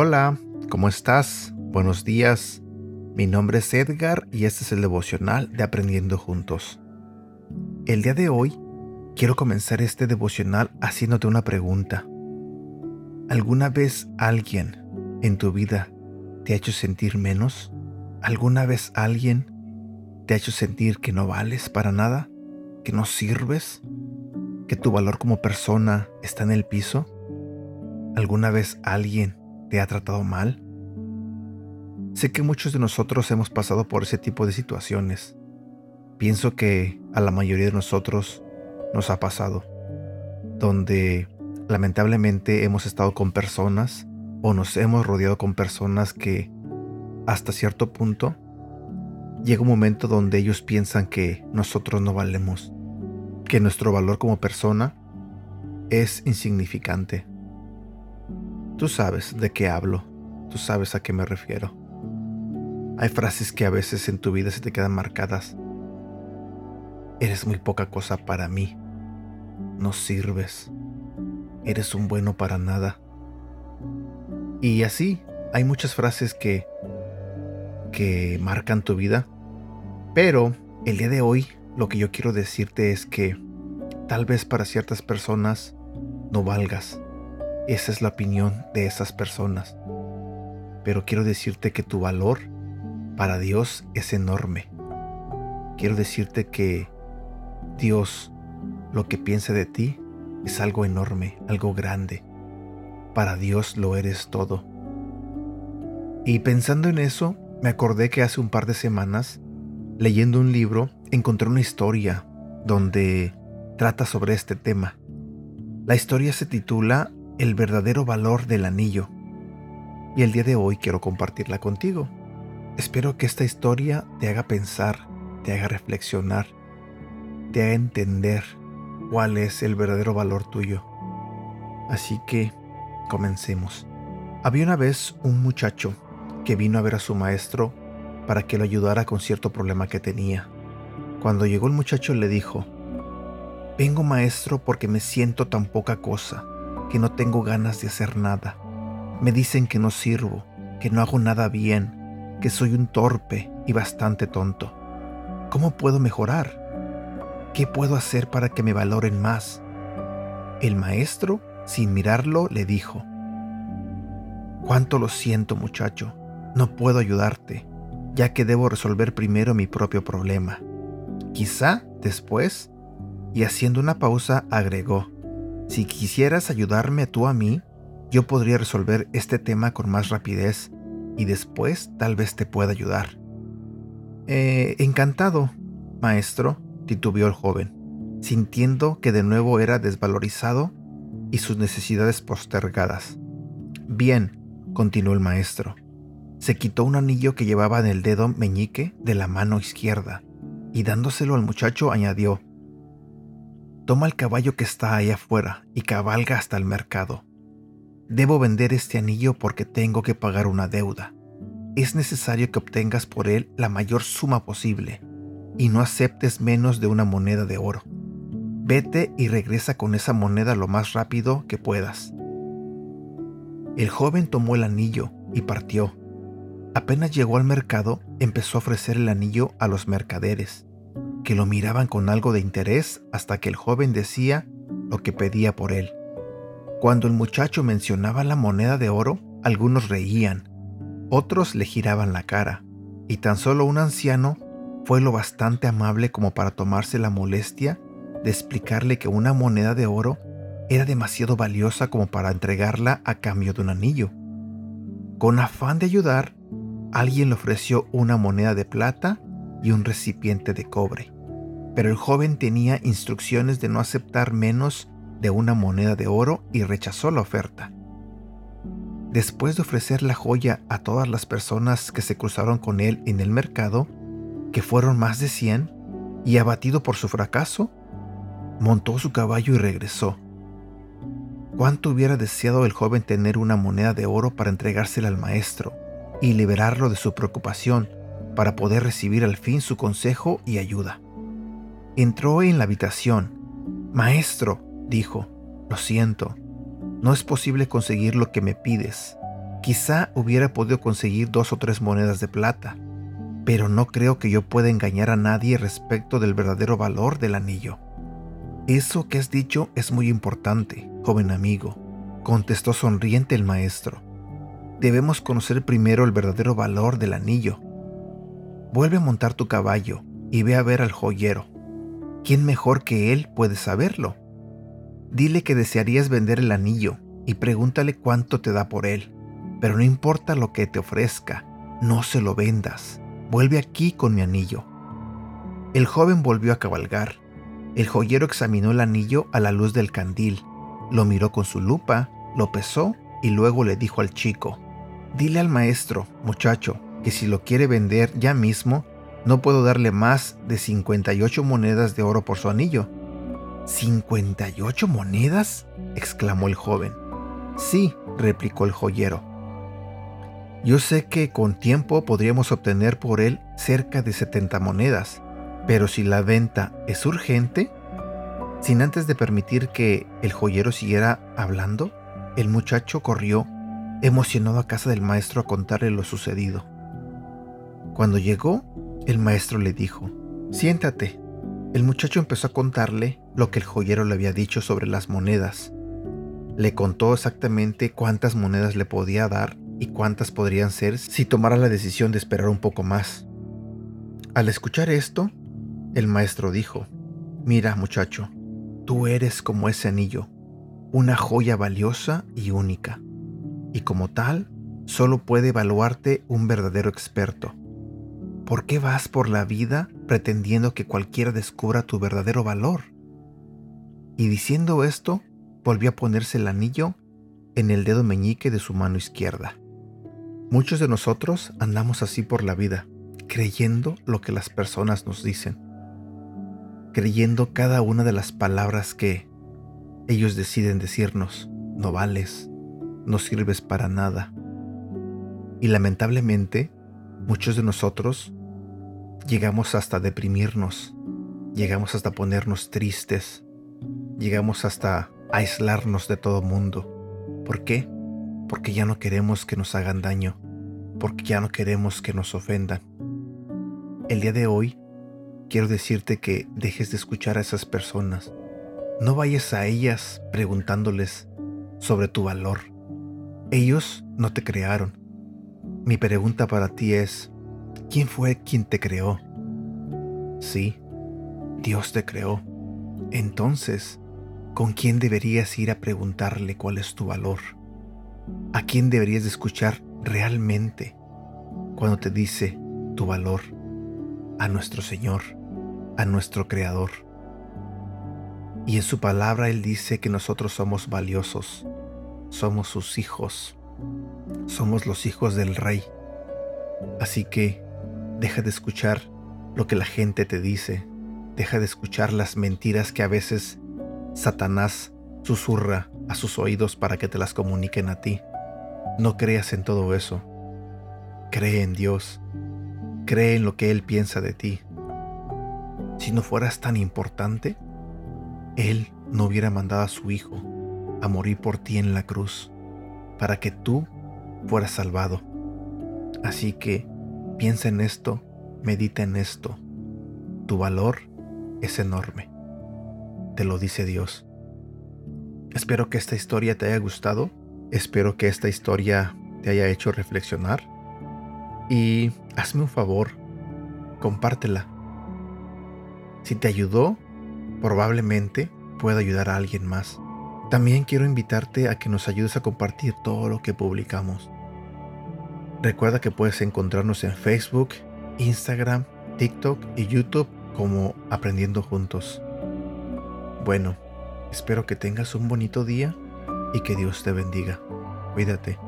Hola, ¿cómo estás? Buenos días. Mi nombre es Edgar y este es el devocional de Aprendiendo Juntos. El día de hoy quiero comenzar este devocional haciéndote una pregunta. ¿Alguna vez alguien en tu vida te ha hecho sentir menos? ¿Alguna vez alguien te ha hecho sentir que no vales para nada? ¿Que no sirves? ¿Que tu valor como persona está en el piso? ¿Alguna vez alguien te ha tratado mal? Sé que muchos de nosotros hemos pasado por ese tipo de situaciones. Pienso que a la mayoría de nosotros nos ha pasado, donde lamentablemente hemos estado con personas o nos hemos rodeado con personas que hasta cierto punto llega un momento donde ellos piensan que nosotros no valemos, que nuestro valor como persona es insignificante. Tú sabes de qué hablo, tú sabes a qué me refiero. Hay frases que a veces en tu vida se te quedan marcadas. Eres muy poca cosa para mí. No sirves. Eres un bueno para nada. Y así, hay muchas frases que que marcan tu vida. Pero el día de hoy lo que yo quiero decirte es que tal vez para ciertas personas no valgas. Esa es la opinión de esas personas. Pero quiero decirte que tu valor para Dios es enorme. Quiero decirte que Dios lo que piensa de ti es algo enorme, algo grande. Para Dios lo eres todo. Y pensando en eso, me acordé que hace un par de semanas, leyendo un libro, encontré una historia donde trata sobre este tema. La historia se titula El verdadero valor del anillo. Y el día de hoy quiero compartirla contigo. Espero que esta historia te haga pensar, te haga reflexionar, te haga entender cuál es el verdadero valor tuyo. Así que, comencemos. Había una vez un muchacho que vino a ver a su maestro para que lo ayudara con cierto problema que tenía. Cuando llegó el muchacho le dijo, Vengo maestro porque me siento tan poca cosa, que no tengo ganas de hacer nada. Me dicen que no sirvo, que no hago nada bien, que soy un torpe y bastante tonto. ¿Cómo puedo mejorar? ¿Qué puedo hacer para que me valoren más? El maestro, sin mirarlo, le dijo, Cuánto lo siento muchacho, no puedo ayudarte, ya que debo resolver primero mi propio problema. Quizá después, y haciendo una pausa, agregó, Si quisieras ayudarme tú a mí, yo podría resolver este tema con más rapidez y después tal vez te pueda ayudar. Eh, encantado, maestro, titubeó el joven, sintiendo que de nuevo era desvalorizado y sus necesidades postergadas. Bien, continuó el maestro. Se quitó un anillo que llevaba en el dedo meñique de la mano izquierda y dándoselo al muchacho añadió, Toma el caballo que está ahí afuera y cabalga hasta el mercado. Debo vender este anillo porque tengo que pagar una deuda. Es necesario que obtengas por él la mayor suma posible y no aceptes menos de una moneda de oro. Vete y regresa con esa moneda lo más rápido que puedas. El joven tomó el anillo y partió. Apenas llegó al mercado, empezó a ofrecer el anillo a los mercaderes, que lo miraban con algo de interés hasta que el joven decía lo que pedía por él. Cuando el muchacho mencionaba la moneda de oro, algunos reían, otros le giraban la cara, y tan solo un anciano fue lo bastante amable como para tomarse la molestia de explicarle que una moneda de oro era demasiado valiosa como para entregarla a cambio de un anillo. Con afán de ayudar, alguien le ofreció una moneda de plata y un recipiente de cobre, pero el joven tenía instrucciones de no aceptar menos de una moneda de oro y rechazó la oferta. Después de ofrecer la joya a todas las personas que se cruzaron con él en el mercado, que fueron más de cien, y abatido por su fracaso, montó su caballo y regresó. cuánto hubiera deseado el joven tener una moneda de oro para entregársela al maestro y liberarlo de su preocupación para poder recibir al fin su consejo y ayuda. Entró en la habitación. Maestro, dijo, lo siento, no es posible conseguir lo que me pides. Quizá hubiera podido conseguir dos o tres monedas de plata, pero no creo que yo pueda engañar a nadie respecto del verdadero valor del anillo. Eso que has dicho es muy importante, joven amigo, contestó sonriente el maestro. Debemos conocer primero el verdadero valor del anillo. Vuelve a montar tu caballo y ve a ver al joyero. ¿Quién mejor que él puede saberlo? Dile que desearías vender el anillo y pregúntale cuánto te da por él. Pero no importa lo que te ofrezca, no se lo vendas. Vuelve aquí con mi anillo. El joven volvió a cabalgar. El joyero examinó el anillo a la luz del candil, lo miró con su lupa, lo pesó y luego le dijo al chico, Dile al maestro, muchacho, que si lo quiere vender ya mismo, no puedo darle más de 58 monedas de oro por su anillo. ¿58 monedas? exclamó el joven. Sí, replicó el joyero. Yo sé que con tiempo podríamos obtener por él cerca de 70 monedas, pero si la venta es urgente, sin antes de permitir que el joyero siguiera hablando, el muchacho corrió emocionado a casa del maestro a contarle lo sucedido. Cuando llegó, el maestro le dijo, Siéntate. El muchacho empezó a contarle lo que el joyero le había dicho sobre las monedas. Le contó exactamente cuántas monedas le podía dar y cuántas podrían ser si tomara la decisión de esperar un poco más. Al escuchar esto, el maestro dijo, Mira muchacho, tú eres como ese anillo, una joya valiosa y única, y como tal, solo puede evaluarte un verdadero experto. ¿Por qué vas por la vida pretendiendo que cualquiera descubra tu verdadero valor? Y diciendo esto, volvió a ponerse el anillo en el dedo meñique de su mano izquierda. Muchos de nosotros andamos así por la vida, creyendo lo que las personas nos dicen, creyendo cada una de las palabras que ellos deciden decirnos, no vales, no sirves para nada. Y lamentablemente, muchos de nosotros llegamos hasta deprimirnos, llegamos hasta ponernos tristes, llegamos hasta aislarnos de todo mundo. ¿Por qué? Porque ya no queremos que nos hagan daño, porque ya no queremos que nos ofendan. El día de hoy quiero decirte que dejes de escuchar a esas personas. No vayas a ellas preguntándoles sobre tu valor. Ellos no te crearon. Mi pregunta para ti es, ¿quién fue quien te creó? Sí, Dios te creó. Entonces, ¿con quién deberías ir a preguntarle cuál es tu valor? ¿A quién deberías de escuchar realmente cuando te dice tu valor? A nuestro Señor, a nuestro Creador. Y en su palabra Él dice que nosotros somos valiosos, somos sus hijos, somos los hijos del Rey. Así que deja de escuchar lo que la gente te dice, deja de escuchar las mentiras que a veces Satanás susurra a sus oídos para que te las comuniquen a ti. No creas en todo eso. Cree en Dios. Cree en lo que Él piensa de ti. Si no fueras tan importante, Él no hubiera mandado a su Hijo a morir por ti en la cruz, para que tú fueras salvado. Así que piensa en esto, medita en esto. Tu valor es enorme. Te lo dice Dios. Espero que esta historia te haya gustado Espero que esta historia te haya hecho reflexionar y hazme un favor, compártela. Si te ayudó, probablemente pueda ayudar a alguien más. También quiero invitarte a que nos ayudes a compartir todo lo que publicamos. Recuerda que puedes encontrarnos en Facebook, Instagram, TikTok y YouTube como Aprendiendo Juntos. Bueno, espero que tengas un bonito día y que Dios te bendiga. Cuídate.